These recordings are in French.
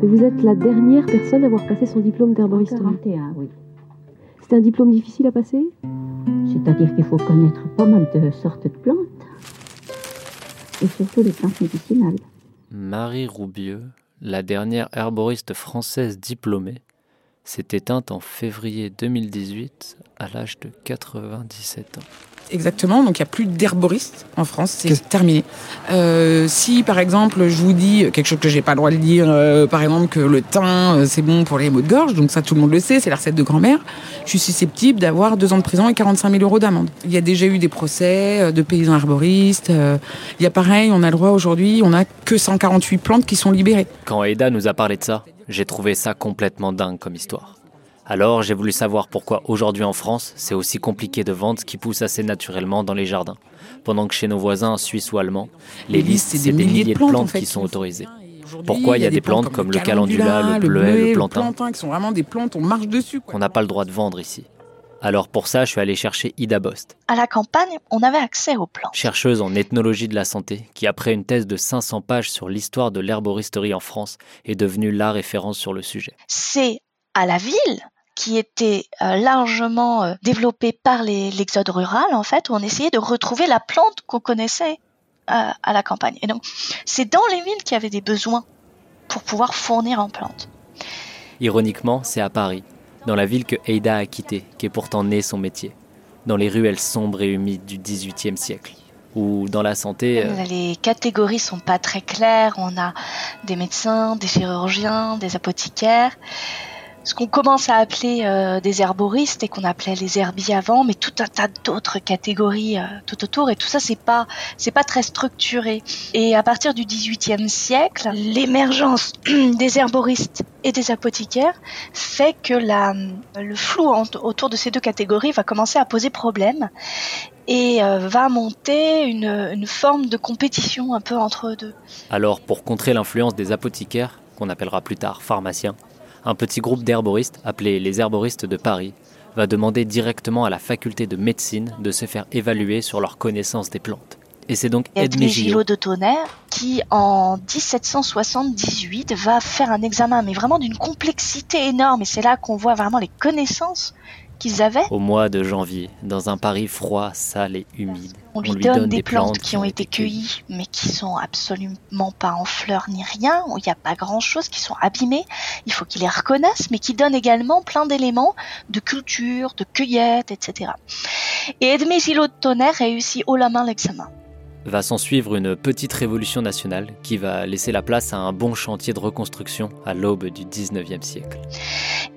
Mais vous êtes la dernière personne à avoir passé son diplôme d'herboriste. 41, oui. C'était un diplôme difficile à passer? C'est-à-dire qu'il faut connaître pas mal de sortes de plantes. Et surtout les plantes médicinales. Marie Roubieux, la dernière herboriste française diplômée, s'est éteinte en février 2018 à l'âge de 97 ans. Exactement, donc il n'y a plus d'herboristes en France, c'est terminé. Euh, si par exemple je vous dis quelque chose que j'ai pas le droit de dire, euh, par exemple que le thym euh, c'est bon pour les maux de gorge, donc ça tout le monde le sait, c'est la recette de grand-mère, je suis susceptible d'avoir deux ans de prison et 45 000 euros d'amende. Il y a déjà eu des procès euh, de paysans herboristes, euh, il y a pareil, on a le droit aujourd'hui, on n'a que 148 plantes qui sont libérées. Quand Aida nous a parlé de ça, j'ai trouvé ça complètement dingue comme histoire. Alors j'ai voulu savoir pourquoi aujourd'hui en France, c'est aussi compliqué de vendre ce qui pousse assez naturellement dans les jardins, pendant que chez nos voisins suisses ou allemands, les listes, c'est des milliers de plantes, en fait, qui sont autorisées. Pourquoi il y a des plantes comme le calendula, le le bleuet, le plantain qui sont vraiment des plantes, on marche dessus. quoi. qu'on n'a pas le droit de vendre ici. Alors pour ça, je suis allé chercher Ida Bost, À la campagne, on avait accès aux plantes. chercheuse en ethnologie de la santé, qui après une thèse de 500 pages sur l'histoire de l'herboristerie en France, est devenue la référence sur le sujet. C'est à la ville qui était euh, largement euh, développée par l'exode rural, en fait, où on essayait de retrouver la plante qu'on connaissait euh, à la campagne. Et donc, c'est dans les villes qu'il y avait des besoins pour pouvoir fournir en plantes. Ironiquement, c'est à Paris, dans la ville que Aida a quittée, qu'est pourtant né son métier, dans les ruelles sombres et humides du XVIIIe siècle, où dans la santé, euh, Les catégories sont pas très claires. On a des médecins, des chirurgiens, des apothicaires. Ce qu'on commence à appeler euh, des herboristes et qu'on appelait les herbiers avant, mais tout un tas d'autres catégories euh, tout autour. Et tout ça, c'est pas, c'est pas très structuré. Et à partir du XVIIIe siècle, l'émergence des herboristes et des apothicaires fait que la, le flou autour de ces deux catégories va commencer à poser problème et euh, va monter une, une forme de compétition un peu entre eux deux. alors pour contrer l'influence des apothicaires, qu'on appellera plus tard pharmaciens, un petit groupe d'herboristes, appelé les herboristes de Paris, va demander directement à la faculté de médecine de se faire évaluer sur leur connaissance des plantes. Et c'est donc Edmé Gillot de Tonnerre qui en 1778 va faire un examen mais vraiment d'une complexité énorme et c'est là qu'on voit vraiment les connaissances qu'ils avaient. au mois de janvier, dans un Paris froid, sale et humide. On lui, donne, des plantes, qui ont été cueillies mais qui sont absolument pas en fleurs ni rien, où il n'y a pas grand chose, qui sont abîmées. Il faut qu'il les reconnaisse mais qui donnent également plein d'éléments de culture, de cueillette, etc. Et Edmé Gillot de Tonnerre réussit haut la main l'examen. Va s'en suivre une petite révolution nationale qui va laisser la place à un bon chantier de reconstruction à l'aube du 19e siècle.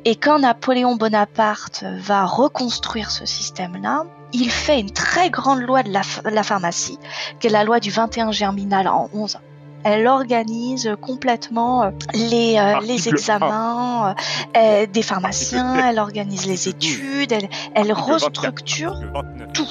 Et quand Napoléon Bonaparte va reconstruire ce système-là, il fait une très grande loi de la, ph- la pharmacie, qui est la loi du 21 germinal en 11. Elle organise complètement euh, les, euh, les examens euh, des pharmaciens, elle organise les études, elle, elle Article 24, restructure article 29. tout.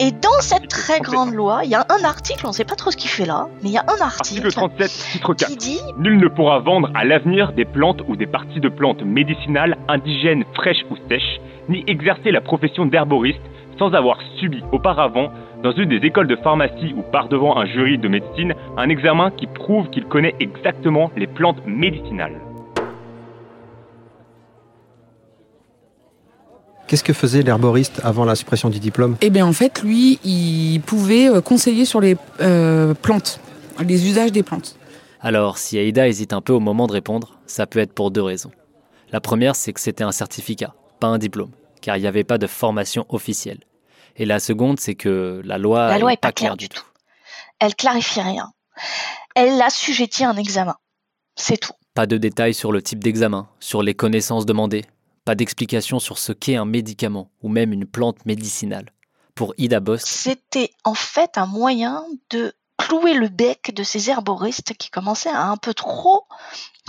Et dans cette très 37. grande loi, il y a un article, on ne sait pas trop ce qu'il fait là, mais il y a un Article article 37, titre 4. qui dit Nul ne pourra vendre à l'avenir des plantes ou des parties de plantes médicinales, indigènes, fraîches ou sèches, ni exercer la profession d'herboriste sans avoir subi auparavant, dans une des écoles de pharmacie ou par devant un jury de médecine, un examen qui prouve qu'il connaît exactement les plantes médicinales. Qu'est-ce que faisait l'herboriste avant la suppression du diplôme? Eh bien, en fait, lui, il pouvait euh, conseiller sur les euh, plantes, les usages des plantes. Alors, si Aïda hésite un peu au moment de répondre, ça peut être pour deux raisons. La première, c'est que c'était un certificat, pas un diplôme, car il n'y avait pas de formation officielle. Et la seconde, c'est que la loi, La loi est est pas claire du tout. Elle clarifie rien. Elle assujettit un examen. C'est tout. Pas de détails sur le type d'examen, sur les connaissances demandées, pas d'explication sur ce qu'est un médicament ou même une plante médicinale. Pour Ida Bost, C'était en fait un moyen de clouer le bec de ces herboristes qui commençaient à un peu trop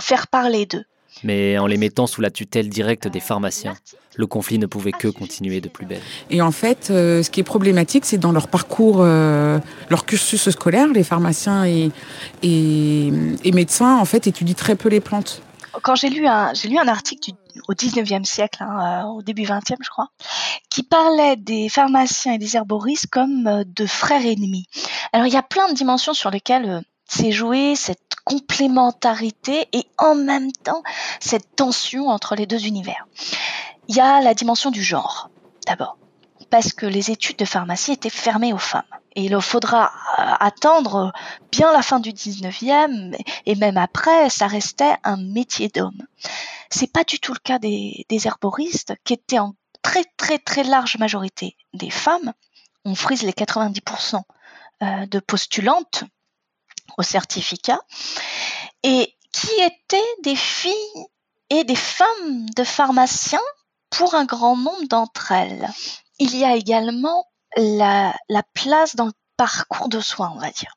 faire parler d'eux. mais en les mettant sous la tutelle directe des pharmaciens, le conflit ne pouvait que continuer de plus belle. Et en fait, euh, ce qui est problématique, c'est dans leur parcours, euh, leur cursus scolaire, les pharmaciens et, et, et médecins, en fait, étudient très peu les plantes. Quand j'ai lu un, j'ai lu un article du- au 19e siècle, hein, euh, au début 20e, je crois, qui parlait des pharmaciens et des herboristes comme euh, de frères ennemis. Alors, il y a plein de dimensions sur lesquelles euh, s'est jouée cette complémentarité et en même temps cette tension entre les deux univers. Il y a la dimension du genre, d'abord, parce que les études de pharmacie étaient fermées aux femmes. Et il faudra euh, attendre bien la fin du 19e et même après, ça restait un métier d'homme. C'est pas du tout le cas des, herboristes qui étaient en très très très large majorité des femmes. On frise les 90% euh, de postulantes au certificat et qui étaient des filles et des femmes de pharmaciens pour un grand nombre d'entre elles. Il y a également la, place dans le parcours de soins, on va dire.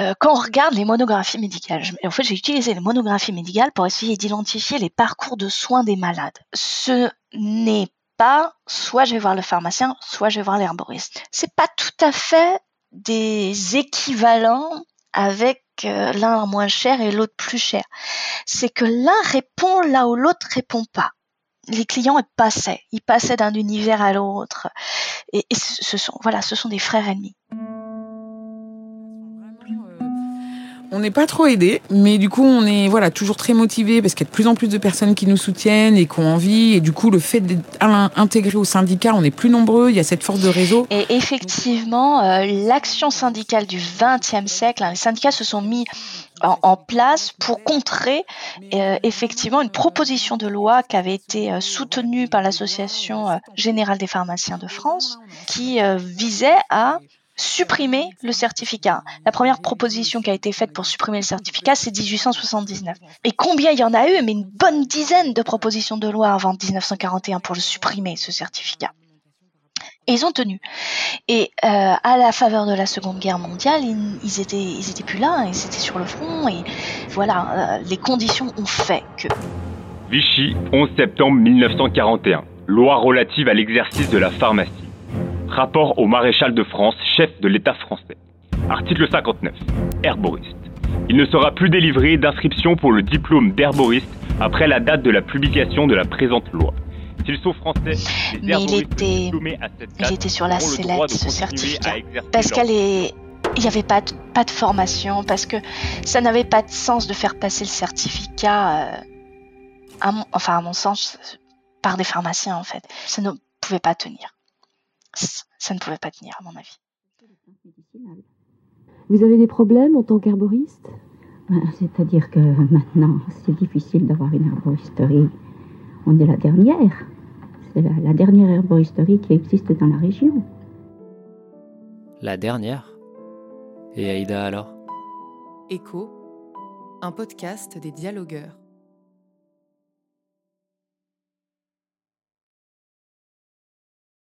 Euh, quand on regarde les monographies médicales, en fait j'ai utilisé les monographies médicales pour essayer d'identifier les parcours de soins des malades. Ce n'est pas soit je vais voir le pharmacien, soit je vais voir l'herboriste. C'est pas tout à fait des équivalents avec euh, l'un moins cher et l'autre plus cher. C'est que l'un répond là où l'autre répond pas. Les clients passaient, ils passaient d'un univers à l'autre. Et, ce sont, voilà, ce sont des frères ennemis. On n'est pas trop aidé, mais du coup, on est voilà toujours très motivé parce qu'il y a de plus en plus de personnes qui nous soutiennent et qui ont envie. Et du coup, le fait d'être intégré au syndicat, on est plus nombreux. Il y a cette force de réseau. Et effectivement, euh, l'action syndicale du XXe siècle, hein, les syndicats se sont mis en, place pour contrer euh, effectivement une proposition de loi qui avait été euh, soutenue par l'Association générale des pharmaciens de France, qui visait à supprimer le certificat. La première proposition qui a été faite pour supprimer le certificat, c'est 1879. Et combien il y en a eu? Mais une bonne dizaine de propositions de loi avant 1941 pour le supprimer, ce certificat. Et ils ont tenu. Et euh, à la faveur de la Seconde Guerre mondiale, ils, étaient, ils étaient plus là, hein, ils étaient sur le front. Et voilà, euh, les conditions ont fait que. Vichy, 11 septembre 1941. Loi relative à l'exercice de la pharmacie. Rapport au maréchal de France, chef de l'État français. Article 59. Herboriste. Il ne sera plus délivré d'inscription pour le diplôme d'herboriste après la date de la publication de la présente loi. S'ils sont français, Mais il était, il était sur la sellette, ce certificat. Parce qu'elle est, il n'y avait pas de, pas de formation, parce que ça n'avait pas de sens de faire passer le certificat, euh, à enfin à mon sens, par des pharmaciens en fait. Ça ne pouvait pas tenir ça ne pouvait pas tenir, à mon avis. Vous avez des problèmes en tant qu'herboriste? Ben, C'est-à-dire que maintenant, c'est difficile d'avoir une herboristerie. On est la dernière. C'est la, dernière herboristerie qui existe dans la région. La dernière? Et Aïda alors? Écho, un podcast des dialogueurs.